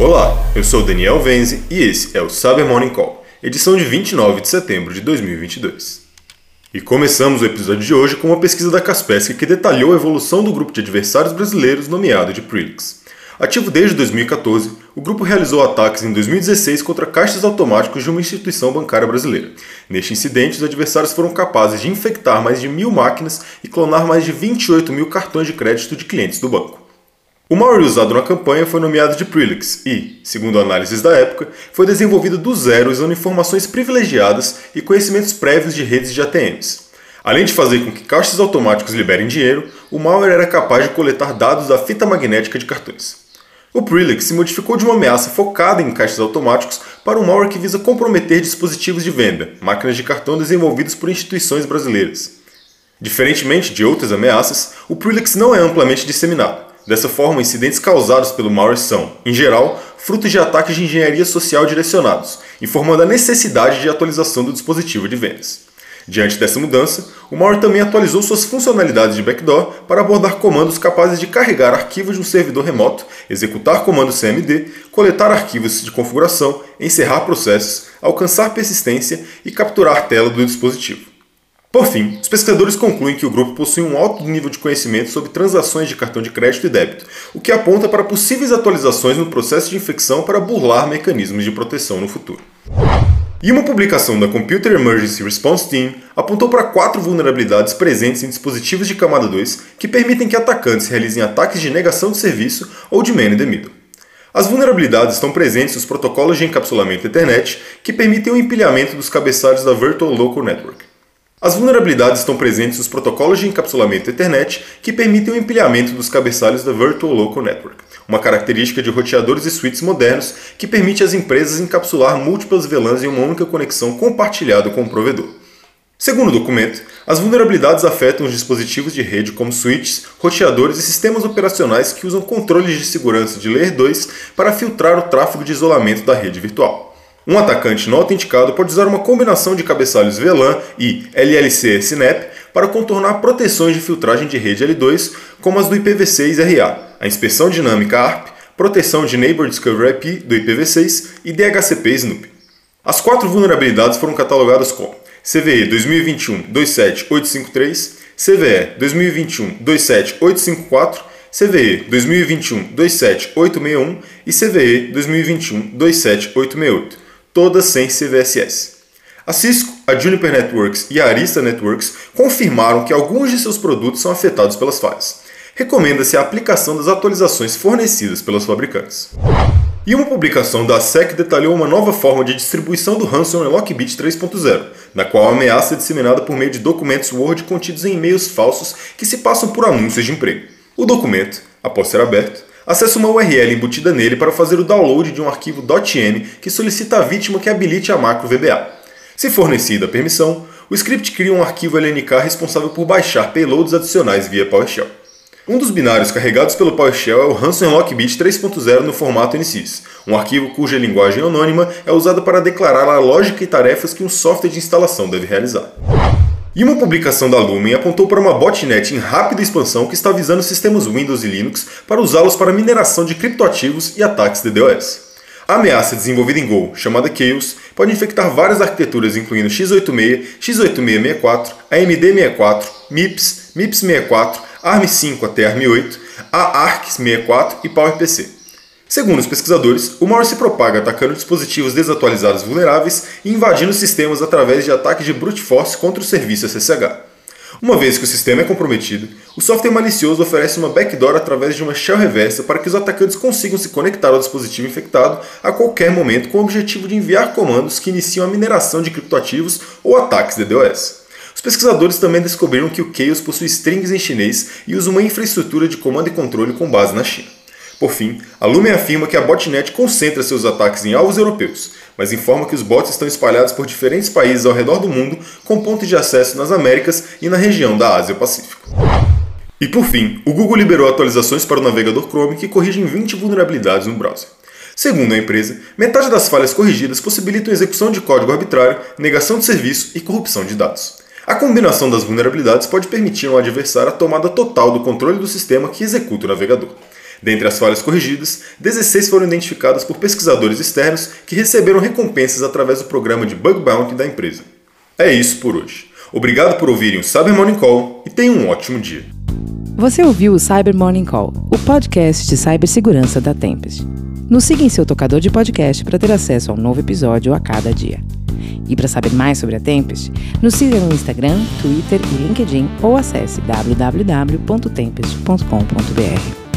Olá, eu sou Daniel Venze e esse é o Cyber Morning Call, edição de 29 de setembro de 2022. E começamos o episódio de hoje com uma pesquisa da Kaspersky que detalhou a evolução do grupo de adversários brasileiros nomeado de Prilix. Ativo desde 2014, o grupo realizou ataques em 2016 contra caixas automáticos de uma instituição bancária brasileira. Neste incidente, os adversários foram capazes de infectar mais de mil máquinas e clonar mais de 28 mil cartões de crédito de clientes do banco. O malware usado na campanha foi nomeado de Prilix e, segundo análises da época, foi desenvolvido do zero usando informações privilegiadas e conhecimentos prévios de redes de ATMs. Além de fazer com que caixas automáticos liberem dinheiro, o malware era capaz de coletar dados da fita magnética de cartões. O Prilix se modificou de uma ameaça focada em caixas automáticos para um malware que visa comprometer dispositivos de venda, máquinas de cartão desenvolvidos por instituições brasileiras. Diferentemente de outras ameaças, o Prilix não é amplamente disseminado. Dessa forma, incidentes causados pelo malware são, em geral, frutos de ataques de engenharia social direcionados, informando a necessidade de atualização do dispositivo de vendas. Diante dessa mudança, o malware também atualizou suas funcionalidades de backdoor para abordar comandos capazes de carregar arquivos de um servidor remoto, executar comandos CMD, coletar arquivos de configuração, encerrar processos, alcançar persistência e capturar a tela do dispositivo. Por fim, os pesquisadores concluem que o grupo possui um alto nível de conhecimento sobre transações de cartão de crédito e débito, o que aponta para possíveis atualizações no processo de infecção para burlar mecanismos de proteção no futuro. E uma publicação da Computer Emergency Response Team apontou para quatro vulnerabilidades presentes em dispositivos de camada 2 que permitem que atacantes realizem ataques de negação de serviço ou de man in the middle. As vulnerabilidades estão presentes nos protocolos de encapsulamento Ethernet que permitem o empilhamento dos cabeçalhos da Virtual Local Network. As vulnerabilidades estão presentes nos protocolos de encapsulamento Ethernet que permitem o empilhamento dos cabeçalhos da Virtual Local Network, uma característica de roteadores e switches modernos que permite às empresas encapsular múltiplas VLANs em uma única conexão compartilhada com o provedor. Segundo o documento, as vulnerabilidades afetam os dispositivos de rede como switches, roteadores e sistemas operacionais que usam controles de segurança de Layer 2 para filtrar o tráfego de isolamento da rede virtual. Um atacante não autenticado pode usar uma combinação de cabeçalhos VLAN e LLC SNAP para contornar proteções de filtragem de rede L2, como as do IPv6 RA, a inspeção dinâmica ARP, proteção de Neighbor Discovery IP do IPv6 e DHCP Snoop. As quatro vulnerabilidades foram catalogadas como CVE 2021-27853, CVE 2021-27854, CVE 2021-27861 e CVE 2021-27868 todas sem CVSS. A Cisco, a Juniper Networks e a Arista Networks confirmaram que alguns de seus produtos são afetados pelas falhas. Recomenda-se a aplicação das atualizações fornecidas pelos fabricantes. E uma publicação da SEC detalhou uma nova forma de distribuição do ransomware Lockbit 3.0, na qual a ameaça é disseminada por meio de documentos Word contidos em e-mails falsos que se passam por anúncios de emprego. O documento, após ser aberto, Acesse uma URL embutida nele para fazer o download de um arquivo .m que solicita à vítima que habilite a macro VBA. Se fornecida a permissão, o script cria um arquivo LNK responsável por baixar payloads adicionais via PowerShell. Um dos binários carregados pelo PowerShell é o Ransom Lockbit 3.0 no formato NSYS, um arquivo cuja linguagem anônima é usada para declarar a lógica e tarefas que um software de instalação deve realizar. E uma publicação da Lumen apontou para uma botnet em rápida expansão que está visando sistemas Windows e Linux para usá-los para mineração de criptoativos e ataques de DOS. A ameaça desenvolvida em Go, chamada Chaos, pode infectar várias arquiteturas incluindo x86, x8664, AMD64, MIPS, MIPS64, ARM5 até ARM8, AARC64 e PowerPC. Segundo os pesquisadores, o malware se propaga atacando dispositivos desatualizados vulneráveis e invadindo sistemas através de ataques de brute force contra o serviço SSH. Uma vez que o sistema é comprometido, o software malicioso oferece uma backdoor através de uma shell reversa para que os atacantes consigam se conectar ao dispositivo infectado a qualquer momento com o objetivo de enviar comandos que iniciam a mineração de criptoativos ou ataques DDoS. Os pesquisadores também descobriram que o Chaos possui strings em chinês e usa uma infraestrutura de comando e controle com base na China. Por fim, a Lumen afirma que a botnet concentra seus ataques em alvos europeus, mas informa que os bots estão espalhados por diferentes países ao redor do mundo, com pontos de acesso nas Américas e na região da Ásia-Pacífico. E por fim, o Google liberou atualizações para o navegador Chrome que corrigem 20 vulnerabilidades no browser. Segundo a empresa, metade das falhas corrigidas possibilitam execução de código arbitrário, negação de serviço e corrupção de dados. A combinação das vulnerabilidades pode permitir ao adversário a tomada total do controle do sistema que executa o navegador. Dentre as falhas corrigidas, 16 foram identificadas por pesquisadores externos que receberam recompensas através do programa de Bug Bounty da empresa. É isso por hoje. Obrigado por ouvirem o Cyber Morning Call e tenham um ótimo dia. Você ouviu o Cyber Morning Call, o podcast de cibersegurança da Tempest. Nos siga em seu tocador de podcast para ter acesso a um novo episódio a cada dia. E para saber mais sobre a Tempest, nos siga no Instagram, Twitter e LinkedIn ou acesse www.tempest.com.br.